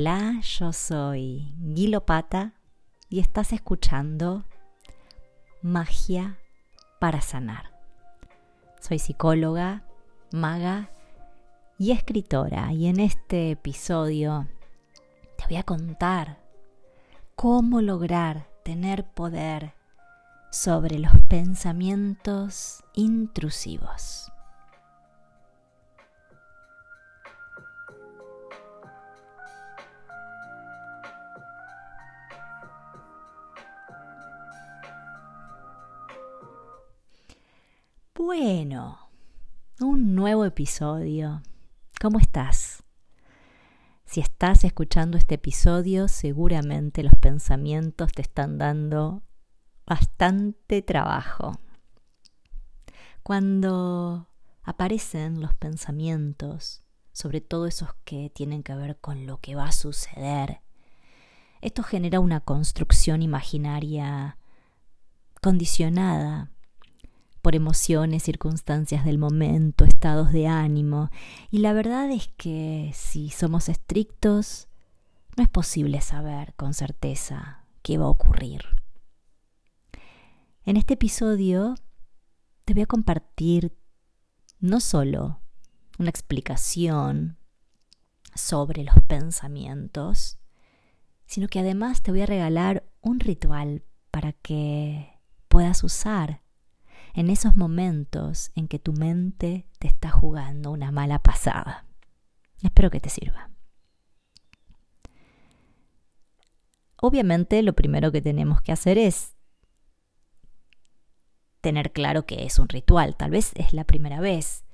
Hola, yo soy Guilo Pata y estás escuchando Magia para Sanar. Soy psicóloga, maga y escritora y en este episodio te voy a contar cómo lograr tener poder sobre los pensamientos intrusivos. Bueno, un nuevo episodio. ¿Cómo estás? Si estás escuchando este episodio, seguramente los pensamientos te están dando bastante trabajo. Cuando aparecen los pensamientos, sobre todo esos que tienen que ver con lo que va a suceder, esto genera una construcción imaginaria condicionada por emociones, circunstancias del momento, estados de ánimo. Y la verdad es que si somos estrictos, no es posible saber con certeza qué va a ocurrir. En este episodio te voy a compartir no solo una explicación sobre los pensamientos, sino que además te voy a regalar un ritual para que puedas usar en esos momentos en que tu mente te está jugando una mala pasada. Espero que te sirva. Obviamente lo primero que tenemos que hacer es tener claro que es un ritual. Tal vez es la primera vez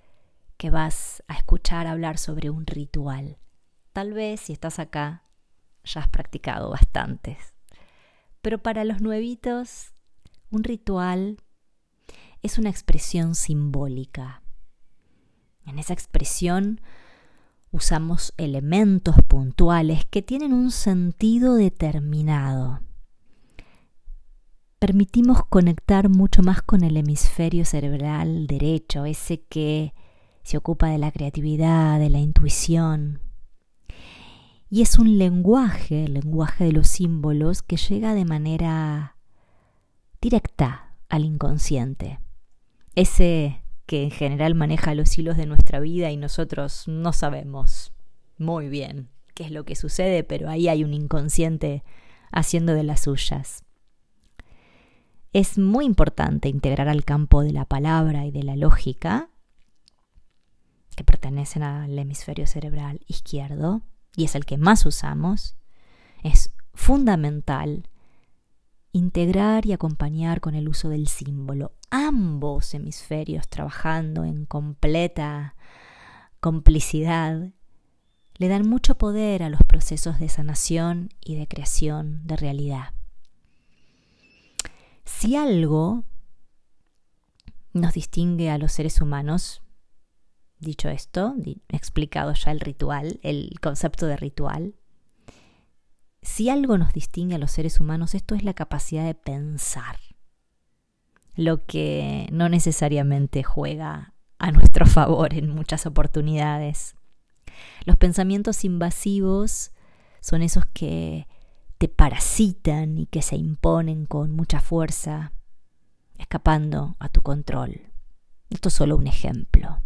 que vas a escuchar hablar sobre un ritual. Tal vez si estás acá ya has practicado bastantes. Pero para los nuevitos, un ritual es una expresión simbólica. En esa expresión usamos elementos puntuales que tienen un sentido determinado permitimos conectar mucho más con el hemisferio cerebral derecho, ese que se ocupa de la creatividad, de la intuición. Y es un lenguaje, el lenguaje de los símbolos, que llega de manera directa al inconsciente. Ese que en general maneja los hilos de nuestra vida y nosotros no sabemos muy bien qué es lo que sucede, pero ahí hay un inconsciente haciendo de las suyas. Es muy importante integrar al campo de la palabra y de la lógica, que pertenecen al hemisferio cerebral izquierdo, y es el que más usamos, es fundamental integrar y acompañar con el uso del símbolo, ambos hemisferios trabajando en completa complicidad, le dan mucho poder a los procesos de sanación y de creación de realidad. Si algo nos distingue a los seres humanos, dicho esto, explicado ya el ritual, el concepto de ritual, si algo nos distingue a los seres humanos, esto es la capacidad de pensar, lo que no necesariamente juega a nuestro favor en muchas oportunidades. Los pensamientos invasivos son esos que te parasitan y que se imponen con mucha fuerza, escapando a tu control. Esto es solo un ejemplo.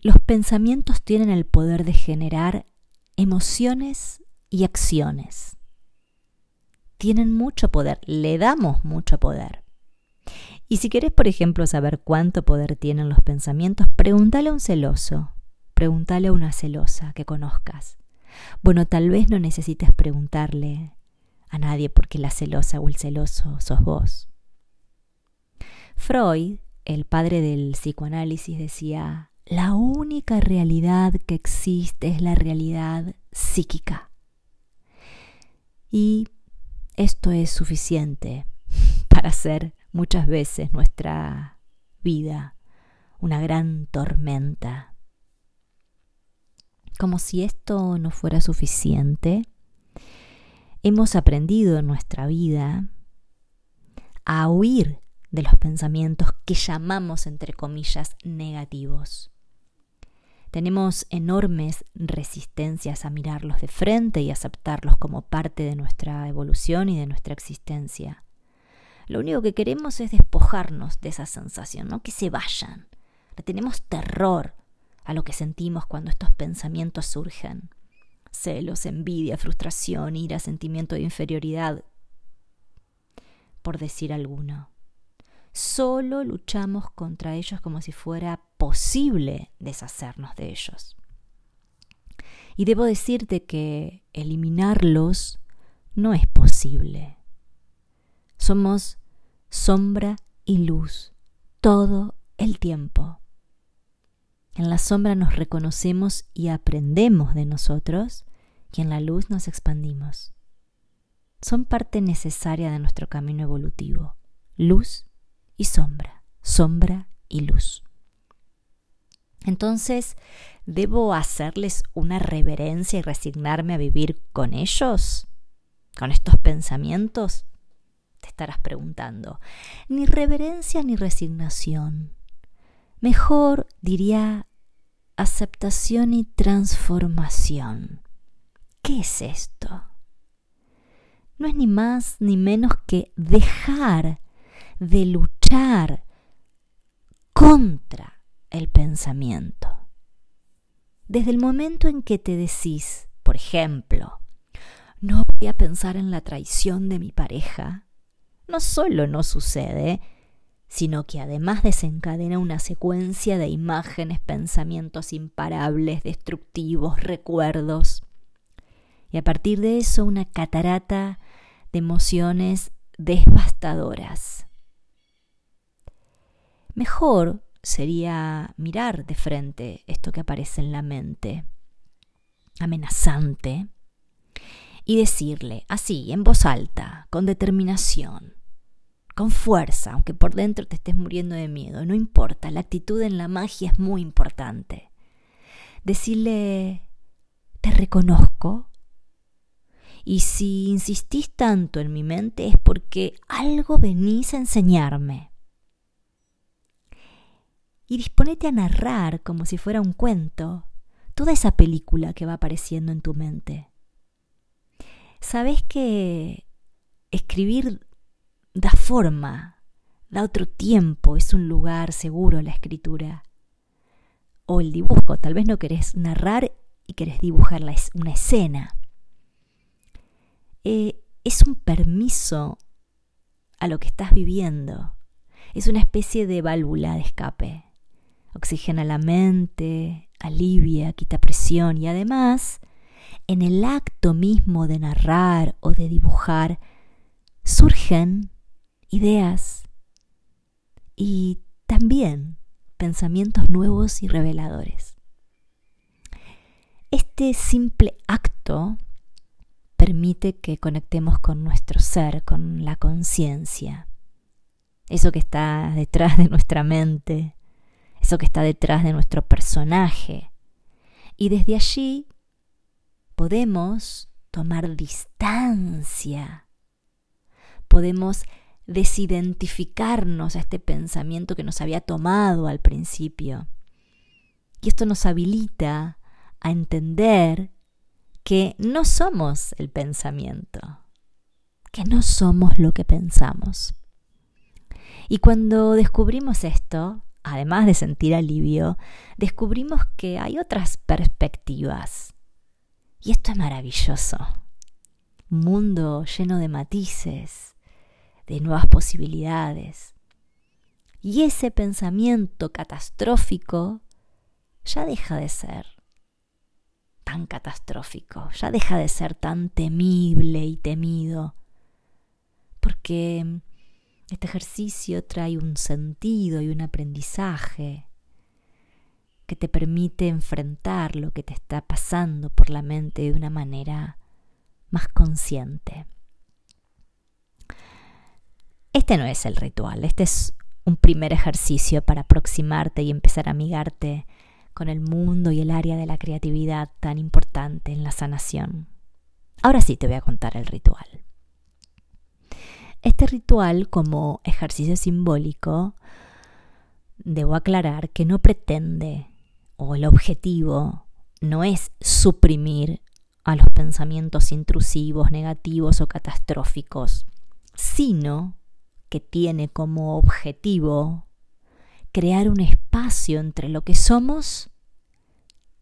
Los pensamientos tienen el poder de generar emociones y acciones. Tienen mucho poder, le damos mucho poder. Y si quieres, por ejemplo, saber cuánto poder tienen los pensamientos, pregúntale a un celoso, pregúntale a una celosa que conozcas. Bueno, tal vez no necesites preguntarle a nadie porque la celosa o el celoso sos vos. Freud, el padre del psicoanálisis, decía, la única realidad que existe es la realidad psíquica. Y esto es suficiente para hacer muchas veces nuestra vida una gran tormenta como si esto no fuera suficiente, hemos aprendido en nuestra vida a huir de los pensamientos que llamamos, entre comillas, negativos. Tenemos enormes resistencias a mirarlos de frente y aceptarlos como parte de nuestra evolución y de nuestra existencia. Lo único que queremos es despojarnos de esa sensación, no que se vayan. Tenemos terror a lo que sentimos cuando estos pensamientos surgen. Celos, envidia, frustración, ira, sentimiento de inferioridad, por decir alguno. Solo luchamos contra ellos como si fuera posible deshacernos de ellos. Y debo decirte que eliminarlos no es posible. Somos sombra y luz todo el tiempo. En la sombra nos reconocemos y aprendemos de nosotros y en la luz nos expandimos. Son parte necesaria de nuestro camino evolutivo. Luz y sombra, sombra y luz. Entonces, ¿debo hacerles una reverencia y resignarme a vivir con ellos? ¿Con estos pensamientos? Te estarás preguntando. Ni reverencia ni resignación. Mejor diría aceptación y transformación. ¿Qué es esto? No es ni más ni menos que dejar de luchar contra el pensamiento. Desde el momento en que te decís, por ejemplo, no voy a pensar en la traición de mi pareja, no solo no sucede, sino que además desencadena una secuencia de imágenes, pensamientos imparables, destructivos, recuerdos. Y a partir de eso una catarata de emociones devastadoras. Mejor sería mirar de frente esto que aparece en la mente, amenazante, y decirle así, en voz alta, con determinación, con fuerza, aunque por dentro te estés muriendo de miedo, no importa, la actitud en la magia es muy importante. Decirle, te reconozco, y si insistís tanto en mi mente es porque algo venís a enseñarme y disponete a narrar como si fuera un cuento toda esa película que va apareciendo en tu mente. Sabes que escribir da forma, da otro tiempo, es un lugar seguro la escritura. O el dibujo, tal vez no querés narrar y querés dibujar una escena. Eh, es un permiso a lo que estás viviendo. Es una especie de válvula de escape oxigena la mente, alivia, quita presión y además, en el acto mismo de narrar o de dibujar, surgen ideas y también pensamientos nuevos y reveladores. Este simple acto permite que conectemos con nuestro ser, con la conciencia, eso que está detrás de nuestra mente, eso que está detrás de nuestro personaje. Y desde allí podemos tomar distancia, podemos desidentificarnos a este pensamiento que nos había tomado al principio. Y esto nos habilita a entender que no somos el pensamiento, que no somos lo que pensamos. Y cuando descubrimos esto, además de sentir alivio, descubrimos que hay otras perspectivas. Y esto es maravilloso. Un mundo lleno de matices, de nuevas posibilidades. Y ese pensamiento catastrófico ya deja de ser tan catastrófico, ya deja de ser tan temible y temido, porque este ejercicio trae un sentido y un aprendizaje que te permite enfrentar lo que te está pasando por la mente de una manera más consciente. Este no es el ritual, este es un primer ejercicio para aproximarte y empezar a amigarte con el mundo y el área de la creatividad tan importante en la sanación. Ahora sí te voy a contar el ritual. Este ritual, como ejercicio simbólico, debo aclarar que no pretende o el objetivo no es suprimir a los pensamientos intrusivos, negativos o catastróficos, sino que tiene como objetivo crear un espacio entre lo que somos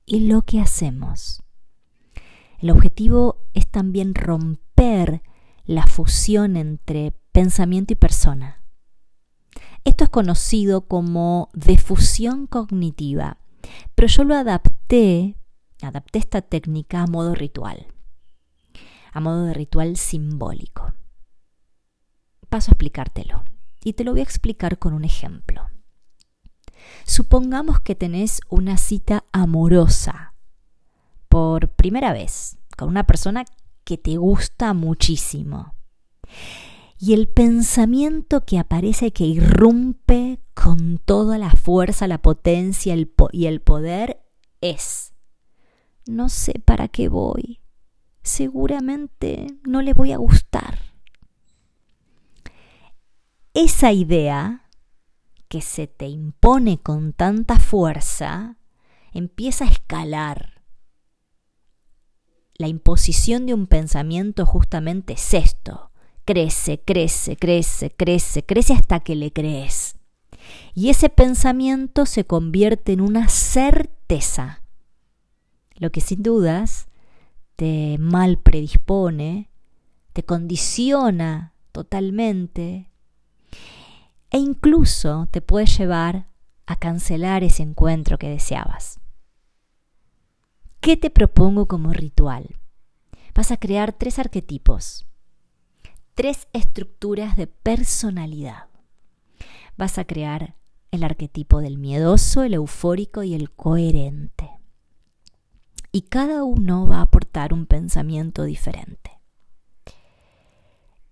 y lo que hacemos. El objetivo es también romper la fusión entre pensamiento y persona. Esto es conocido como defusión cognitiva, pero yo lo adapté, adapté esta técnica a modo ritual, a modo de ritual simbólico. Paso a explicártelo y te lo voy a explicar con un ejemplo. Supongamos que tenés una cita amorosa por primera vez con una persona que te gusta muchísimo. Y el pensamiento que aparece, que irrumpe con toda la fuerza, la potencia y el poder es, no sé para qué voy, seguramente no le voy a gustar. Esa idea que se te impone con tanta fuerza empieza a escalar. La imposición de un pensamiento justamente es esto. Crece, crece, crece, crece, crece hasta que le crees. Y ese pensamiento se convierte en una certeza, lo que sin dudas te mal predispone, te condiciona totalmente e incluso te puede llevar a cancelar ese encuentro que deseabas. ¿Qué te propongo como ritual? Vas a crear tres arquetipos, tres estructuras de personalidad. Vas a crear el arquetipo del miedoso, el eufórico y el coherente. Y cada uno va a aportar un pensamiento diferente.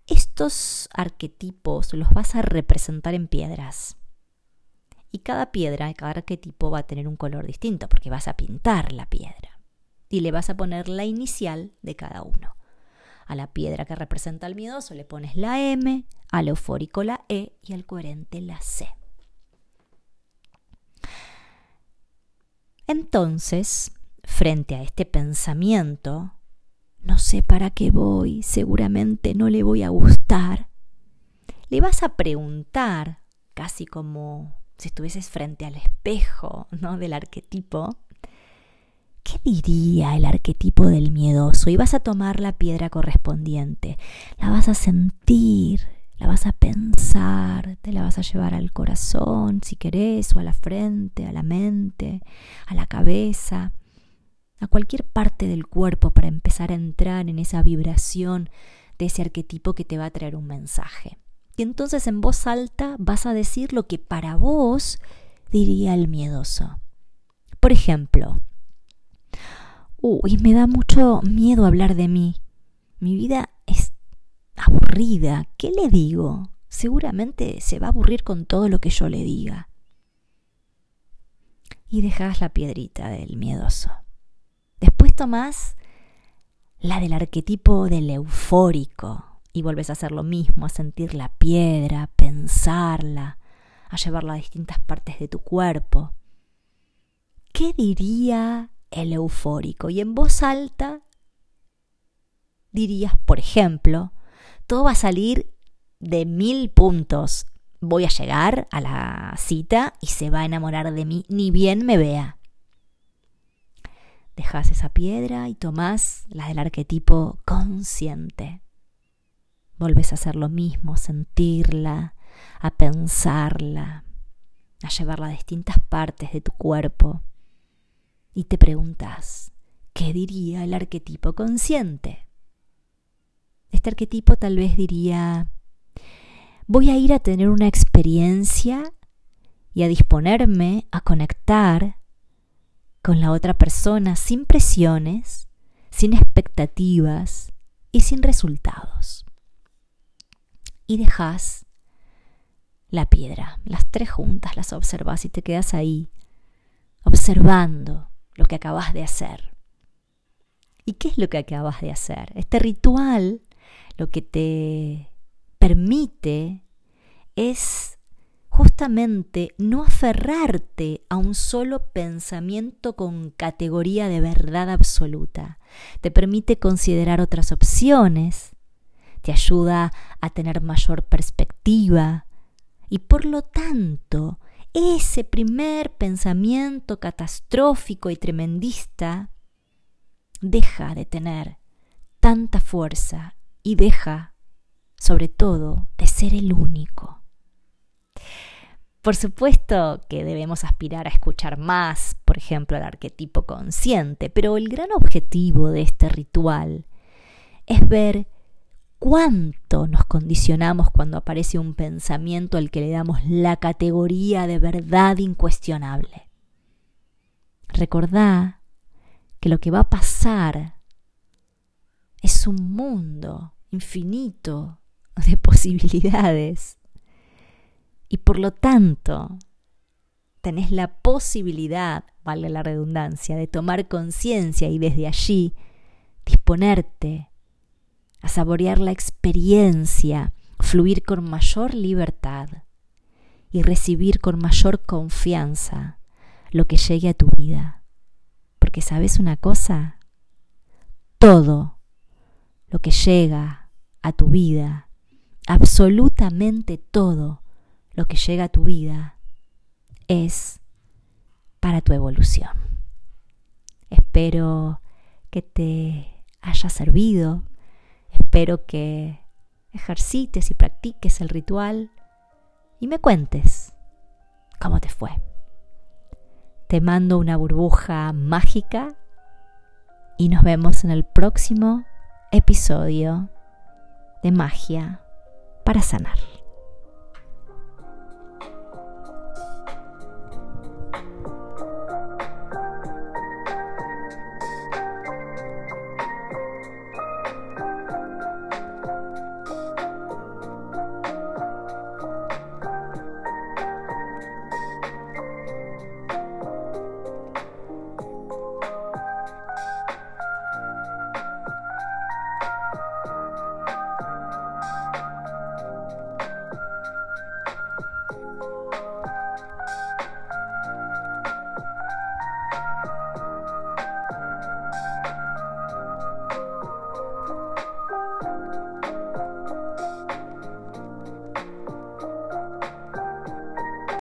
Estos arquetipos los vas a representar en piedras. Y cada piedra, cada arquetipo va a tener un color distinto porque vas a pintar la piedra. Y le vas a poner la inicial de cada uno. A la piedra que representa al miedoso le pones la M, al eufórico la E y al coherente la C. Entonces, frente a este pensamiento, no sé para qué voy, seguramente no le voy a gustar. Le vas a preguntar, casi como si estuvieses frente al espejo, ¿no? del arquetipo, ¿qué diría el arquetipo del miedoso? Y vas a tomar la piedra correspondiente, la vas a sentir, la vas a pensar, te la vas a llevar al corazón, si querés, o a la frente, a la mente, a la cabeza a cualquier parte del cuerpo para empezar a entrar en esa vibración de ese arquetipo que te va a traer un mensaje. Y entonces en voz alta vas a decir lo que para vos diría el miedoso. Por ejemplo, uy, me da mucho miedo hablar de mí. Mi vida es aburrida. ¿Qué le digo? Seguramente se va a aburrir con todo lo que yo le diga. Y dejas la piedrita del miedoso. Después tomás la del arquetipo del eufórico y vuelves a hacer lo mismo, a sentir la piedra, a pensarla, a llevarla a distintas partes de tu cuerpo. ¿Qué diría el eufórico? Y en voz alta dirías, por ejemplo, todo va a salir de mil puntos. Voy a llegar a la cita y se va a enamorar de mí, ni bien me vea. Dejas esa piedra y tomás la del arquetipo consciente. Volves a hacer lo mismo, sentirla, a pensarla, a llevarla a distintas partes de tu cuerpo. Y te preguntas, ¿qué diría el arquetipo consciente? Este arquetipo tal vez diría, voy a ir a tener una experiencia y a disponerme a conectar con la otra persona sin presiones, sin expectativas y sin resultados. Y dejas la piedra, las tres juntas, las observas y te quedas ahí, observando lo que acabas de hacer. ¿Y qué es lo que acabas de hacer? Este ritual lo que te permite es justamente no aferrarte a un solo pensamiento con categoría de verdad absoluta. Te permite considerar otras opciones, te ayuda a tener mayor perspectiva y por lo tanto ese primer pensamiento catastrófico y tremendista deja de tener tanta fuerza y deja, sobre todo, de ser el único. Por supuesto que debemos aspirar a escuchar más, por ejemplo, el arquetipo consciente, pero el gran objetivo de este ritual es ver cuánto nos condicionamos cuando aparece un pensamiento al que le damos la categoría de verdad incuestionable. Recordá que lo que va a pasar es un mundo infinito de posibilidades y por lo tanto, tenés la posibilidad, vale la redundancia, de tomar conciencia y desde allí disponerte a saborear la experiencia, fluir con mayor libertad y recibir con mayor confianza lo que llegue a tu vida. Porque sabes una cosa, todo lo que llega a tu vida, absolutamente todo, lo que llega a tu vida es para tu evolución. Espero que te haya servido, espero que ejercites y practiques el ritual y me cuentes cómo te fue. Te mando una burbuja mágica y nos vemos en el próximo episodio de Magia para Sanar.